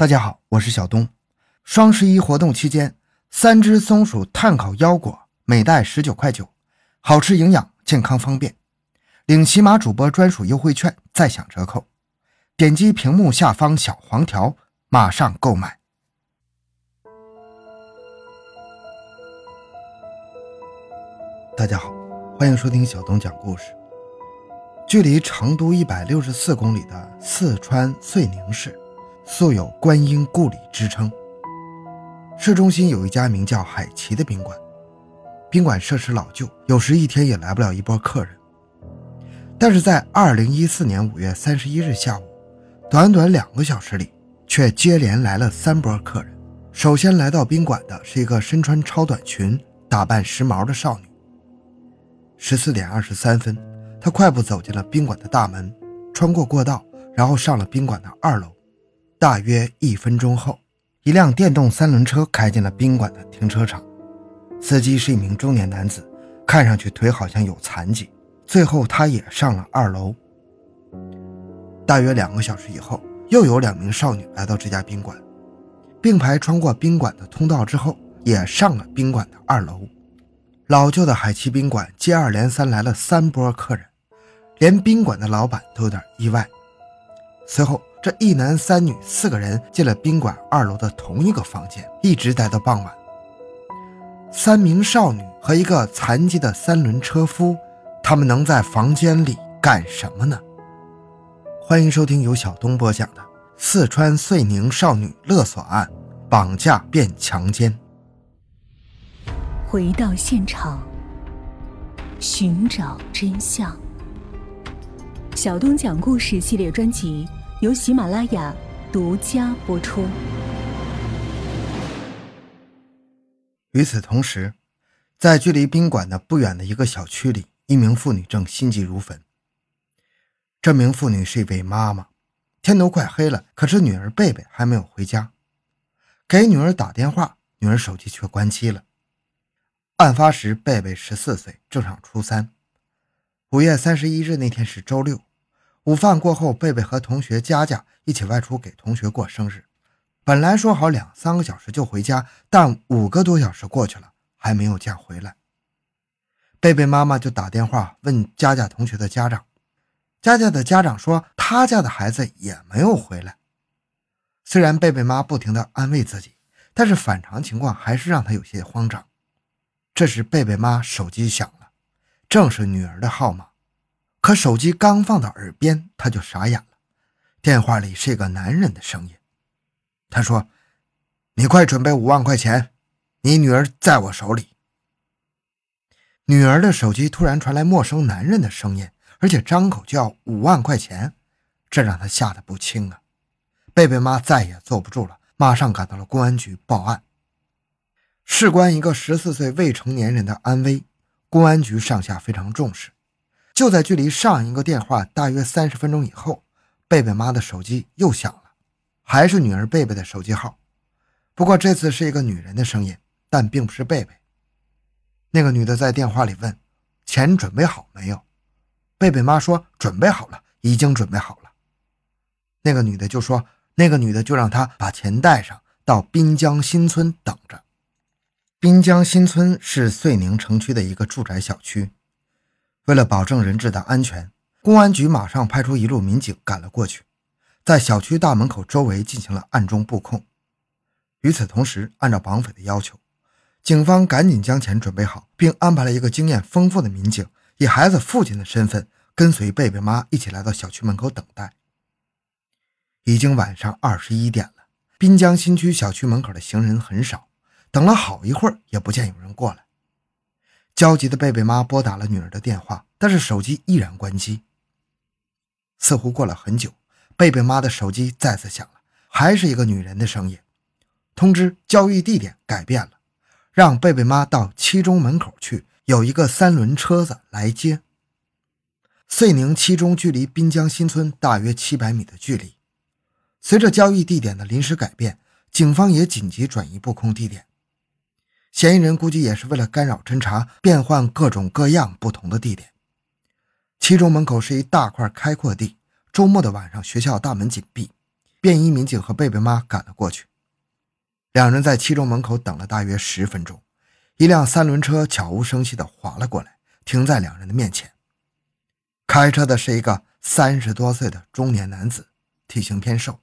大家好，我是小东。双十一活动期间，三只松鼠碳烤腰果每袋十九块九，好吃营养，健康方便。领喜马主播专属优惠券，再享折扣。点击屏幕下方小黄条，马上购买。大家好，欢迎收听小东讲故事。距离成都一百六十四公里的四川遂宁市。素有“观音故里”之称。市中心有一家名叫海奇的宾馆，宾馆设施老旧，有时一天也来不了一波客人。但是在2014年5月31日下午，短短两个小时里，却接连来了三波客人。首先来到宾馆的是一个身穿超短裙、打扮时髦的少女。十四点二十三分，她快步走进了宾馆的大门，穿过过道，然后上了宾馆的二楼。大约一分钟后，一辆电动三轮车开进了宾馆的停车场。司机是一名中年男子，看上去腿好像有残疾。最后，他也上了二楼。大约两个小时以后，又有两名少女来到这家宾馆，并排穿过宾馆的通道之后，也上了宾馆的二楼。老旧的海奇宾馆接二连三来了三波客人，连宾馆的老板都有点意外。随后。这一男三女四个人进了宾馆二楼的同一个房间，一直待到傍晚。三名少女和一个残疾的三轮车夫，他们能在房间里干什么呢？欢迎收听由小东播讲的《四川遂宁少女勒索案：绑架变强奸》。回到现场，寻找真相。小东讲故事系列专辑。由喜马拉雅独家播出。与此同时，在距离宾馆的不远的一个小区里，一名妇女正心急如焚。这名妇女是一位妈妈，天都快黑了，可是女儿贝贝还没有回家。给女儿打电话，女儿手机却关机了。案发时，贝贝十四岁，正上初三。五月三十一日那天是周六。午饭过后，贝贝和同学佳佳一起外出给同学过生日。本来说好两三个小时就回家，但五个多小时过去了，还没有见回来。贝贝妈妈就打电话问佳佳同学的家长，佳佳的家长说他家的孩子也没有回来。虽然贝贝妈不停地安慰自己，但是反常情况还是让她有些慌张。这时，贝贝妈手机响了，正是女儿的号码。可手机刚放到耳边，他就傻眼了。电话里是一个男人的声音，他说：“你快准备五万块钱，你女儿在我手里。”女儿的手机突然传来陌生男人的声音，而且张口就要五万块钱，这让他吓得不轻啊！贝贝妈再也坐不住了，马上赶到了公安局报案。事关一个十四岁未成年人的安危，公安局上下非常重视。就在距离上一个电话大约三十分钟以后，贝贝妈的手机又响了，还是女儿贝贝的手机号，不过这次是一个女人的声音，但并不是贝贝。那个女的在电话里问：“钱准备好没有？”贝贝妈说：“准备好了，已经准备好了。”那个女的就说：“那个女的就让她把钱带上，到滨江新村等着。”滨江新村是遂宁城区的一个住宅小区。为了保证人质的安全，公安局马上派出一路民警赶了过去，在小区大门口周围进行了暗中布控。与此同时，按照绑匪的要求，警方赶紧将钱准备好，并安排了一个经验丰富的民警以孩子父亲的身份跟随贝贝妈一起来到小区门口等待。已经晚上二十一点了，滨江新区小区门口的行人很少，等了好一会儿也不见有人过来。焦急的贝贝妈拨打了女儿的电话，但是手机依然关机。似乎过了很久，贝贝妈的手机再次响了，还是一个女人的声音，通知交易地点改变了，让贝贝妈到七中门口去，有一个三轮车子来接。遂宁七中距离滨江新村大约七百米的距离，随着交易地点的临时改变，警方也紧急转移布控地点。嫌疑人估计也是为了干扰侦查，变换各种各样不同的地点。其中门口是一大块开阔地，周末的晚上学校大门紧闭，便衣民警和贝贝妈赶了过去。两人在七中门口等了大约十分钟，一辆三轮车悄无声息地滑了过来，停在两人的面前。开车的是一个三十多岁的中年男子，体型偏瘦。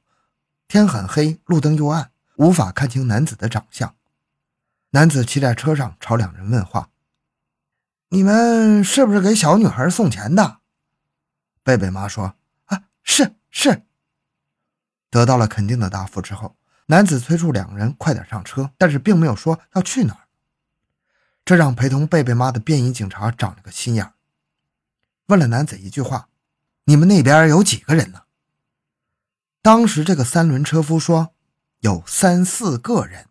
天很黑，路灯又暗，无法看清男子的长相。男子骑在车上，朝两人问话：“你们是不是给小女孩送钱的？”贝贝妈说：“啊，是是。”得到了肯定的答复之后。男子催促两人快点上车，但是并没有说要去哪儿。这让陪同贝贝妈的便衣警察长了个心眼，问了男子一句话：“你们那边有几个人呢？”当时这个三轮车夫说：“有三四个人。”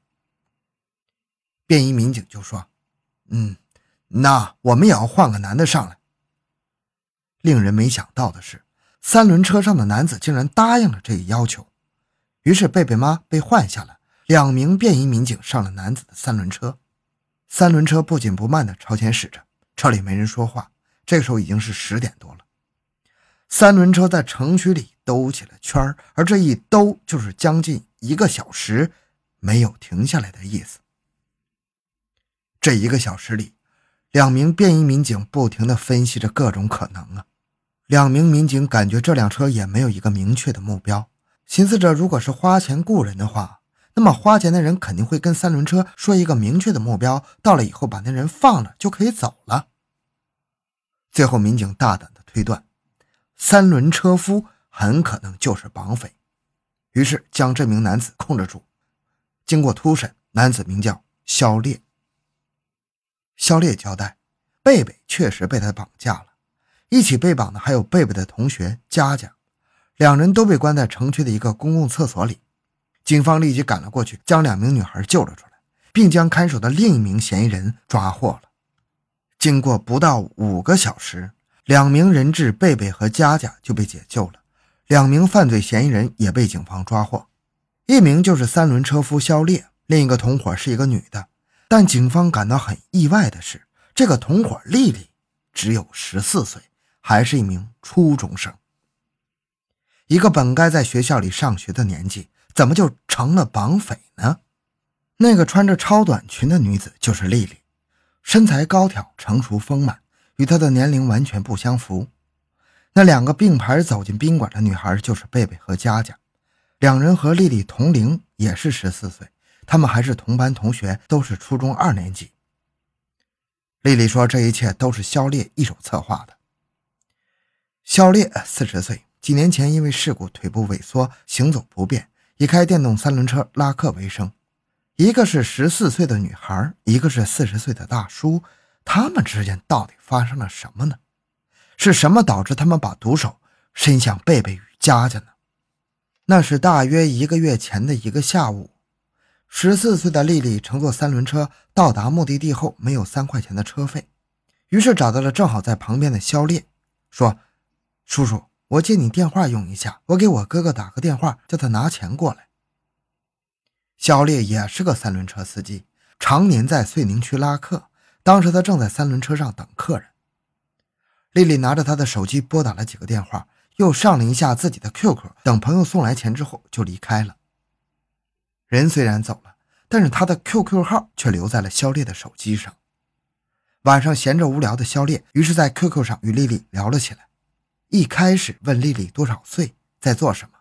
便衣民警就说：“嗯，那我们也要换个男的上来。”令人没想到的是，三轮车上的男子竟然答应了这一要求。于是贝贝妈被换下了，两名便衣民警上了男子的三轮车，三轮车不紧不慢地朝前驶着，车里没人说话。这个时候已经是十点多了，三轮车在城区里兜起了圈而这一兜就是将近一个小时，没有停下来的意思。这一个小时里，两名便衣民警不停地分析着各种可能啊。两名民警感觉这辆车也没有一个明确的目标。寻思着，如果是花钱雇人的话，那么花钱的人肯定会跟三轮车说一个明确的目标，到了以后把那人放了就可以走了。最后，民警大胆的推断，三轮车夫很可能就是绑匪，于是将这名男子控制住。经过突审，男子名叫肖烈。肖烈交代，贝贝确实被他绑架了，一起被绑的还有贝贝的同学佳佳。两人都被关在城区的一个公共厕所里，警方立即赶了过去，将两名女孩救了出来，并将看守的另一名嫌疑人抓获了。经过不到五个小时，两名人质贝贝和佳佳就被解救了，两名犯罪嫌疑人也被警方抓获，一名就是三轮车夫肖烈，另一个同伙是一个女的。但警方感到很意外的是，这个同伙丽丽只有十四岁，还是一名初中生。一个本该在学校里上学的年纪，怎么就成了绑匪呢？那个穿着超短裙的女子就是丽丽，身材高挑、成熟丰满，与她的年龄完全不相符。那两个并排走进宾馆的女孩就是贝贝和佳佳，两人和丽丽同龄，也是十四岁，他们还是同班同学，都是初中二年级。丽丽说：“这一切都是肖烈一手策划的。”肖烈四十岁。几年前，因为事故腿部萎缩，行走不便，以开电动三轮车拉客为生。一个是十四岁的女孩，一个是四十岁的大叔，他们之间到底发生了什么呢？是什么导致他们把毒手伸向贝贝与佳佳呢？那是大约一个月前的一个下午，十四岁的丽丽乘坐三轮车到达目的地后，没有三块钱的车费，于是找到了正好在旁边的肖烈，说：“叔叔。”我借你电话用一下，我给我哥哥打个电话，叫他拿钱过来。肖烈也是个三轮车司机，常年在遂宁区拉客。当时他正在三轮车上等客人。丽丽拿着他的手机拨打了几个电话，又上了一下自己的 QQ，等朋友送来钱之后就离开了。人虽然走了，但是他的 QQ 号却留在了肖烈的手机上。晚上闲着无聊的肖烈，于是在 QQ 上与丽丽聊了起来。一开始问丽丽多少岁，在做什么，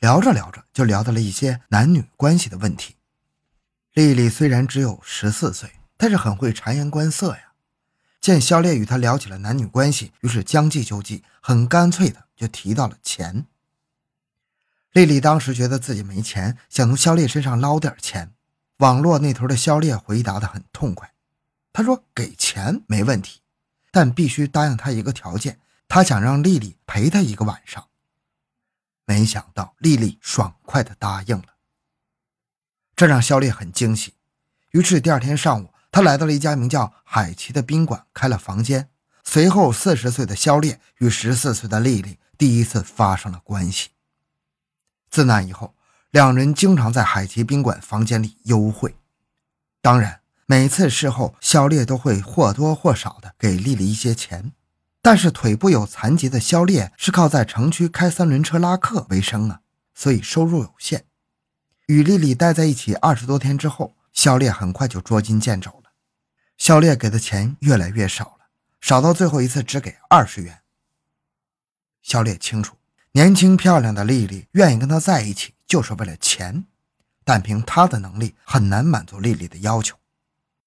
聊着聊着就聊到了一些男女关系的问题。丽丽虽然只有十四岁，但是很会察言观色呀。见肖烈与她聊起了男女关系，于是将计就计，很干脆的就提到了钱。丽丽当时觉得自己没钱，想从肖烈身上捞点钱。网络那头的肖烈回答的很痛快，他说给钱没问题，但必须答应他一个条件。他想让丽丽陪他一个晚上，没想到丽丽爽快地答应了，这让肖烈很惊喜。于是第二天上午，他来到了一家名叫海奇的宾馆，开了房间。随后，四十岁的肖烈与十四岁的丽丽第一次发生了关系。自那以后，两人经常在海奇宾馆房间里幽会。当然，每次事后，肖烈都会或多或少的给丽丽一些钱。但是腿部有残疾的肖烈是靠在城区开三轮车拉客为生啊，所以收入有限。与丽丽待在一起二十多天之后，肖烈很快就捉襟见肘了。肖烈给的钱越来越少了，少到最后一次只给二十元。肖烈清楚，年轻漂亮的丽丽愿意跟他在一起，就是为了钱，但凭他的能力很难满足丽丽的要求。